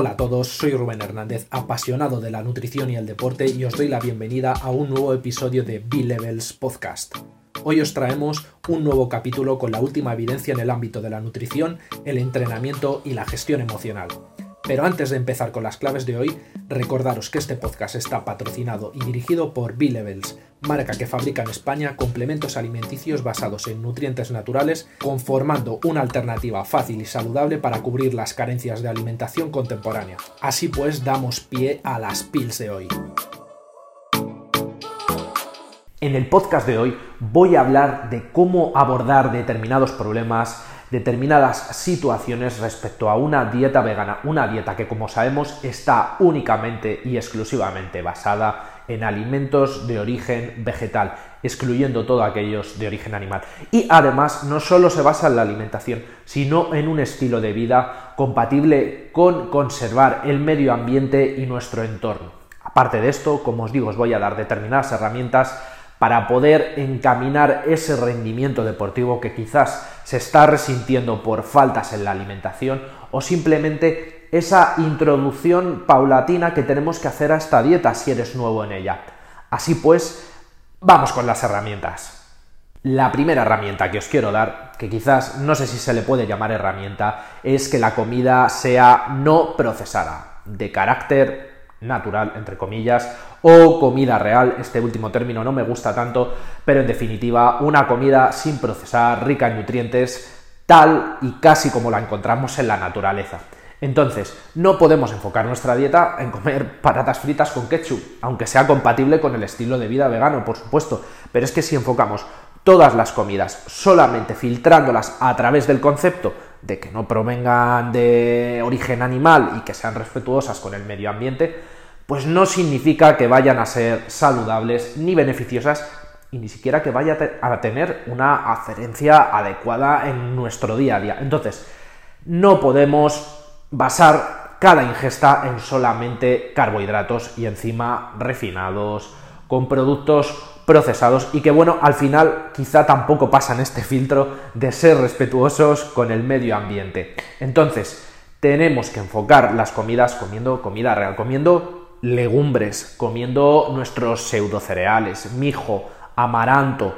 Hola a todos, soy Rubén Hernández, apasionado de la nutrición y el deporte y os doy la bienvenida a un nuevo episodio de B-Levels Podcast. Hoy os traemos un nuevo capítulo con la última evidencia en el ámbito de la nutrición, el entrenamiento y la gestión emocional. Pero antes de empezar con las claves de hoy, recordaros que este podcast está patrocinado y dirigido por B-Levels, marca que fabrica en España complementos alimenticios basados en nutrientes naturales, conformando una alternativa fácil y saludable para cubrir las carencias de alimentación contemporánea. Así pues, damos pie a las pills de hoy. En el podcast de hoy voy a hablar de cómo abordar determinados problemas determinadas situaciones respecto a una dieta vegana, una dieta que como sabemos está únicamente y exclusivamente basada en alimentos de origen vegetal, excluyendo todos aquellos de origen animal. Y además no solo se basa en la alimentación, sino en un estilo de vida compatible con conservar el medio ambiente y nuestro entorno. Aparte de esto, como os digo, os voy a dar determinadas herramientas para poder encaminar ese rendimiento deportivo que quizás se está resintiendo por faltas en la alimentación o simplemente esa introducción paulatina que tenemos que hacer a esta dieta si eres nuevo en ella. Así pues, vamos con las herramientas. La primera herramienta que os quiero dar, que quizás no sé si se le puede llamar herramienta, es que la comida sea no procesada, de carácter natural, entre comillas, o comida real, este último término no me gusta tanto, pero en definitiva una comida sin procesar, rica en nutrientes, tal y casi como la encontramos en la naturaleza. Entonces, no podemos enfocar nuestra dieta en comer patatas fritas con ketchup, aunque sea compatible con el estilo de vida vegano, por supuesto, pero es que si enfocamos todas las comidas solamente filtrándolas a través del concepto de que no provengan de origen animal y que sean respetuosas con el medio ambiente, pues no significa que vayan a ser saludables ni beneficiosas y ni siquiera que vaya a tener una aferencia adecuada en nuestro día a día. Entonces, no podemos basar cada ingesta en solamente carbohidratos y encima refinados, con productos procesados y que bueno, al final quizá tampoco pasan este filtro de ser respetuosos con el medio ambiente. Entonces, tenemos que enfocar las comidas comiendo comida real, comiendo legumbres, comiendo nuestros pseudocereales, mijo, amaranto.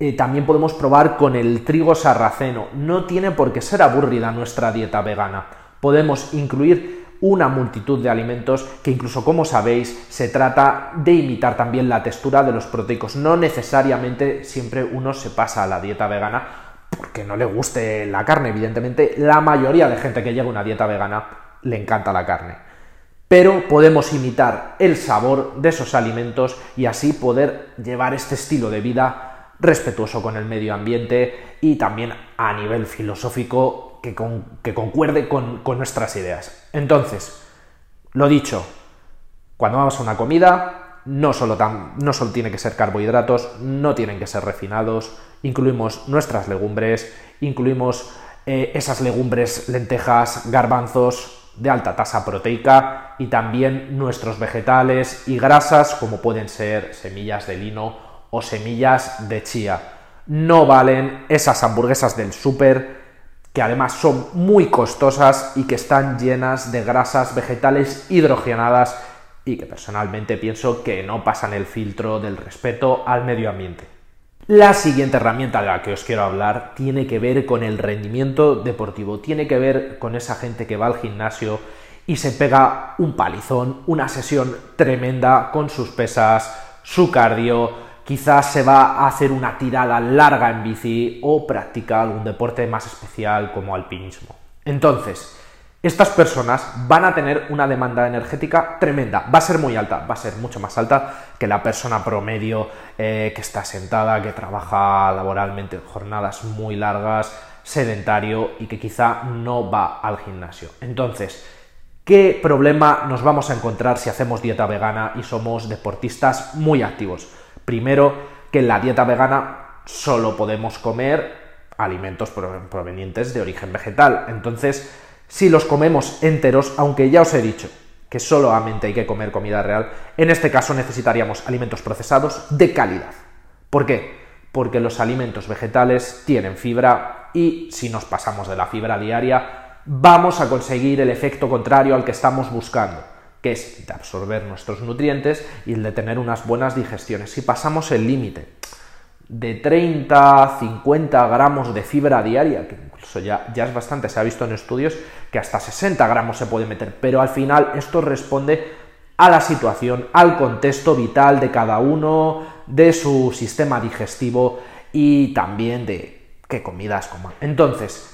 Eh, también podemos probar con el trigo sarraceno. No tiene por qué ser aburrida nuestra dieta vegana. Podemos incluir una multitud de alimentos que incluso como sabéis se trata de imitar también la textura de los proteicos. No necesariamente siempre uno se pasa a la dieta vegana porque no le guste la carne. Evidentemente la mayoría de gente que llega a una dieta vegana le encanta la carne pero podemos imitar el sabor de esos alimentos y así poder llevar este estilo de vida respetuoso con el medio ambiente y también a nivel filosófico que, concuerde con, nuestras ideas. Entonces, lo dicho, cuando vamos a una comida, no solo, no solo tiene que ser carbohidratos, no tienen que ser refinados, incluimos nuestras legumbres, incluimos eh, esas legumbres, lentejas, garbanzos, de alta tasa proteica y también nuestros vegetales y grasas como pueden ser semillas de lino o semillas de chía. No valen esas hamburguesas del súper que además son muy costosas y que están llenas de grasas vegetales hidrogenadas y que personalmente pienso que no pasan el filtro del respeto al medio ambiente. La siguiente herramienta de la que os quiero hablar tiene que ver con el rendimiento deportivo, tiene que ver con esa gente que va al gimnasio y se pega un palizón, una sesión tremenda con sus pesas, su cardio, quizás se va a hacer una tirada larga en bici o practica algún deporte más especial como alpinismo. Entonces, estas personas van a tener una demanda energética tremenda, va a ser muy alta, va a ser mucho más alta que la persona promedio eh, que está sentada, que trabaja laboralmente jornadas muy largas, sedentario y que quizá no va al gimnasio. Entonces, ¿qué problema nos vamos a encontrar si hacemos dieta vegana y somos deportistas muy activos? Primero, que en la dieta vegana solo podemos comer alimentos provenientes de origen vegetal. Entonces, si los comemos enteros, aunque ya os he dicho que solamente hay que comer comida real, en este caso necesitaríamos alimentos procesados de calidad. ¿Por qué? Porque los alimentos vegetales tienen fibra y si nos pasamos de la fibra diaria, vamos a conseguir el efecto contrario al que estamos buscando, que es de absorber nuestros nutrientes y el de tener unas buenas digestiones. Si pasamos el límite de 30, 50 gramos de fibra diaria, que incluso ya, ya es bastante, se ha visto en estudios que hasta 60 gramos se puede meter, pero al final esto responde a la situación, al contexto vital de cada uno, de su sistema digestivo y también de qué comidas coman. Entonces,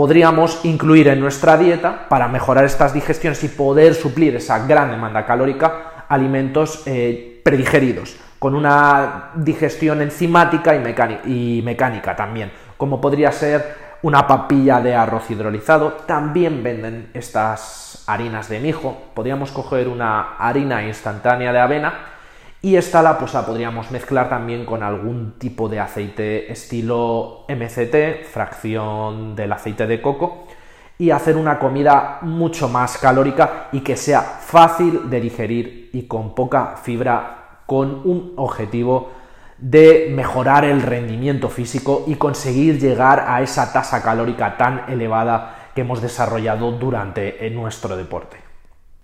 podríamos incluir en nuestra dieta, para mejorar estas digestiones y poder suplir esa gran demanda calórica, alimentos eh, predigeridos, con una digestión enzimática y mecánica también, como podría ser una papilla de arroz hidrolizado. También venden estas harinas de mijo. Podríamos coger una harina instantánea de avena y esta la, pues, la podríamos mezclar también con algún tipo de aceite estilo MCT, fracción del aceite de coco, y hacer una comida mucho más calórica y que sea fácil de digerir y con poca fibra, con un objetivo de mejorar el rendimiento físico y conseguir llegar a esa tasa calórica tan elevada que hemos desarrollado durante nuestro deporte.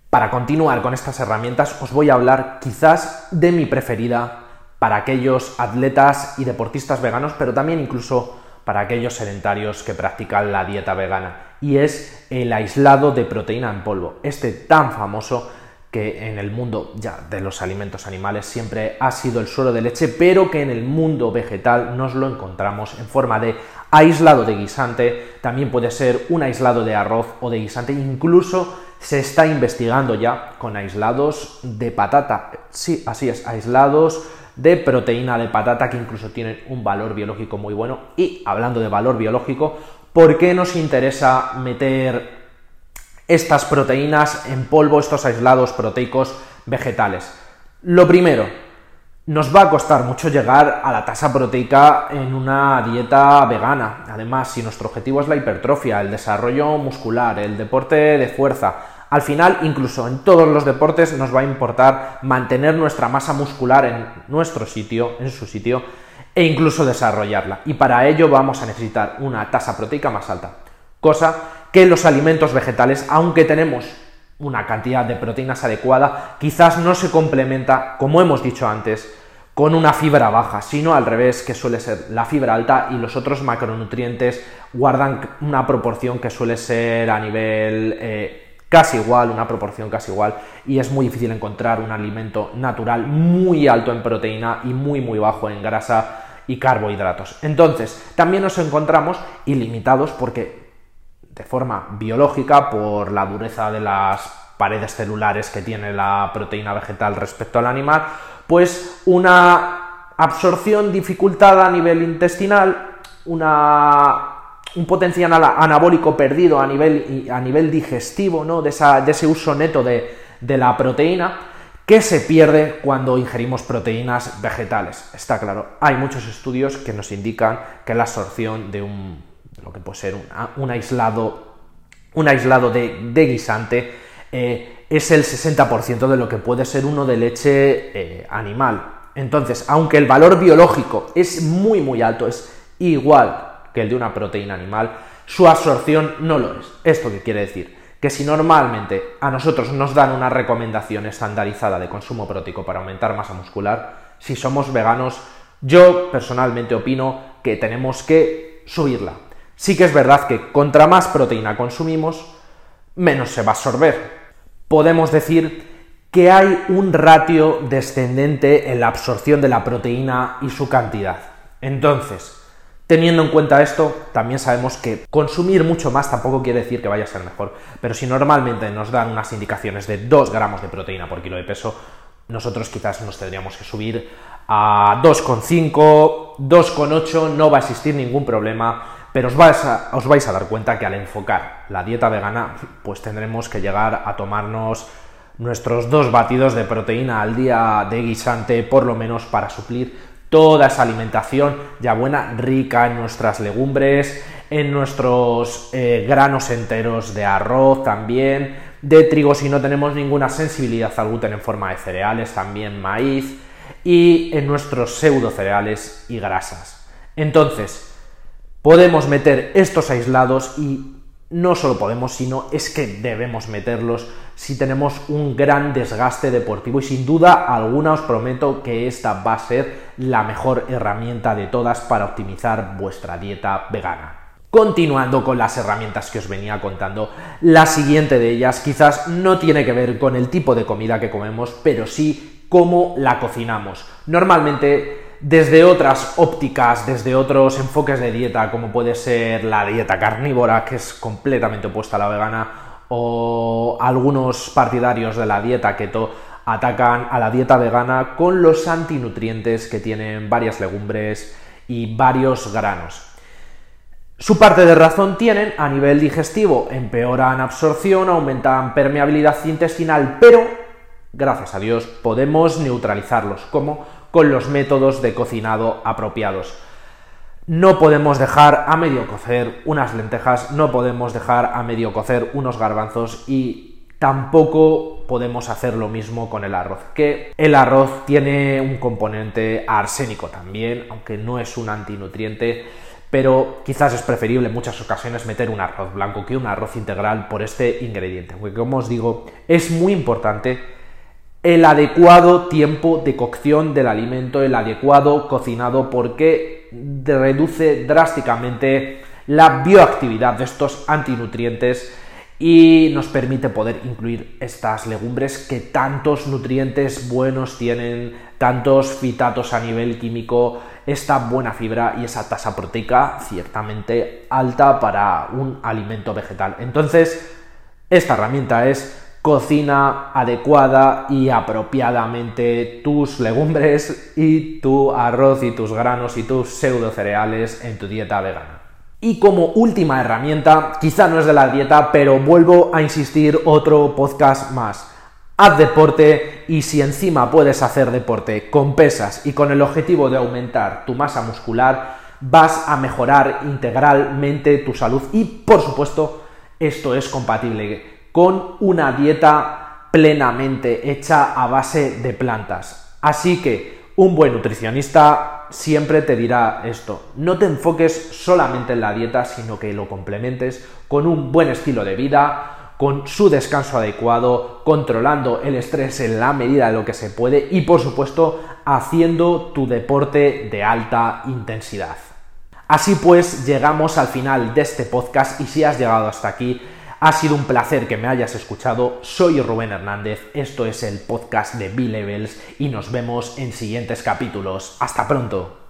Para continuar con estas herramientas os voy a hablar quizás de mi preferida para aquellos atletas y deportistas veganos, pero también incluso para aquellos sedentarios que practican la dieta vegana, y es el aislado de proteína en polvo, este tan famoso que en el mundo ya de los alimentos animales siempre ha sido el suero de leche, pero que en el mundo vegetal nos lo encontramos en forma de aislado de guisante, también puede ser un aislado de arroz o de guisante, incluso se está investigando ya con aislados de patata. Sí, así es, aislados de proteína de patata que incluso tienen un valor biológico muy bueno. Y hablando de valor biológico, ¿por qué nos interesa meter estas proteínas en polvo, estos aislados proteicos vegetales. Lo primero, nos va a costar mucho llegar a la tasa proteica en una dieta vegana. Además, si nuestro objetivo es la hipertrofia, el desarrollo muscular, el deporte de fuerza, al final, incluso en todos los deportes, nos va a importar mantener nuestra masa muscular en nuestro sitio, en su sitio, e incluso desarrollarla. Y para ello vamos a necesitar una tasa proteica más alta. Cosa que los alimentos vegetales, aunque tenemos una cantidad de proteínas adecuada, quizás no se complementa, como hemos dicho antes, con una fibra baja, sino al revés, que suele ser la fibra alta y los otros macronutrientes guardan una proporción que suele ser a nivel eh, casi igual, una proporción casi igual, y es muy difícil encontrar un alimento natural muy alto en proteína y muy muy bajo en grasa y carbohidratos. Entonces, también nos encontramos ilimitados porque de forma biológica por la dureza de las paredes celulares que tiene la proteína vegetal respecto al animal, pues una absorción dificultada a nivel intestinal, una, un potencial anabólico perdido a nivel, a nivel digestivo, ¿no? de, de ese uso neto de, de la proteína, que se pierde cuando ingerimos proteínas vegetales. Está claro, hay muchos estudios que nos indican que la absorción de un lo que puede ser un, aislado, un aislado de, guisante, eh, es el 60% de lo que puede ser uno de leche eh, animal. Entonces, aunque el valor biológico es muy muy alto, es igual que el de una proteína animal, su absorción no lo es. ¿Esto qué quiere decir? Que si normalmente a nosotros nos dan una recomendación estandarizada de consumo proteico para aumentar masa muscular, si somos veganos, yo personalmente opino que tenemos que subirla. Sí que es verdad que contra más proteína consumimos, menos se va a absorber. Podemos decir que hay un ratio descendente en la absorción de la proteína y su cantidad. Entonces, teniendo en cuenta esto, también sabemos que consumir mucho más tampoco quiere decir que vaya a ser mejor, pero si normalmente nos dan unas indicaciones de 2 gramos de proteína por kilo de peso, nosotros quizás nos tendríamos que subir a 2,5, 2,8, no va a existir ningún problema pero os vais, a, os vais a dar cuenta que al enfocar la dieta vegana, pues tendremos que llegar a tomarnos nuestros dos batidos de proteína al día de guisante, por lo menos para suplir toda esa alimentación ya buena, rica en nuestras legumbres, en nuestros eh, granos enteros de arroz también, de trigo si no tenemos ninguna sensibilidad al gluten en forma de cereales, también maíz, y en nuestros pseudo cereales y grasas. Entonces, podemos meter estos aislados y no solo podemos, sino es que debemos meterlos si tenemos un gran desgaste deportivo y sin duda alguna os prometo que esta va a ser la mejor herramienta de todas para optimizar vuestra dieta vegana. Continuando con las herramientas que os venía contando, la siguiente de ellas quizás no tiene que ver con el tipo de comida que comemos, pero sí cómo la cocinamos. Normalmente desde otras ópticas, desde otros enfoques de dieta, como puede ser la dieta carnívora, que es completamente opuesta a la vegana, o algunos partidarios de la dieta keto atacan a la dieta vegana con los antinutrientes que tienen varias legumbres y varios granos. Su parte de razón tienen a nivel digestivo, empeoran absorción, aumentan permeabilidad intestinal, pero gracias a Dios podemos neutralizarlos. como con los métodos de cocinado apropiados. No podemos dejar a medio cocer unas lentejas, no podemos dejar a medio cocer unos garbanzos y tampoco podemos hacer lo mismo con el arroz, que el arroz tiene un componente arsénico también, aunque no es un antinutriente, pero quizás es preferible en muchas ocasiones meter un arroz blanco que un arroz integral por este ingrediente, porque como os digo, es muy importante el adecuado tiempo de cocción del alimento, el adecuado cocinado, porque reduce drásticamente la bioactividad de estos antinutrientes y nos permite poder incluir estas legumbres que tantos nutrientes buenos tienen, tantos fitatos a nivel químico, esta buena fibra y esa tasa proteica ciertamente alta para un alimento vegetal. Entonces, esta herramienta es cocina adecuada y apropiadamente tus legumbres y tu arroz y tus granos y tus pseudo cereales en tu dieta vegana. Y como última herramienta, quizá no es de la dieta, pero vuelvo a insistir otro podcast más. Haz deporte y si encima puedes hacer deporte con pesas y con el objetivo de aumentar tu masa muscular, vas a mejorar integralmente tu salud y por supuesto esto es compatible con una dieta plenamente hecha a base de plantas. Así que un buen nutricionista siempre te dirá esto, no te enfoques solamente en la dieta, sino que lo complementes con un buen estilo de vida, con su descanso adecuado, controlando el estrés en la medida de lo que se puede y por supuesto haciendo tu deporte de alta intensidad. Así pues, llegamos al final de este podcast y si has llegado hasta aquí, ha sido un placer que me hayas escuchado. Soy Rubén Hernández, esto es el podcast de B-Levels y nos vemos en siguientes capítulos. Hasta pronto.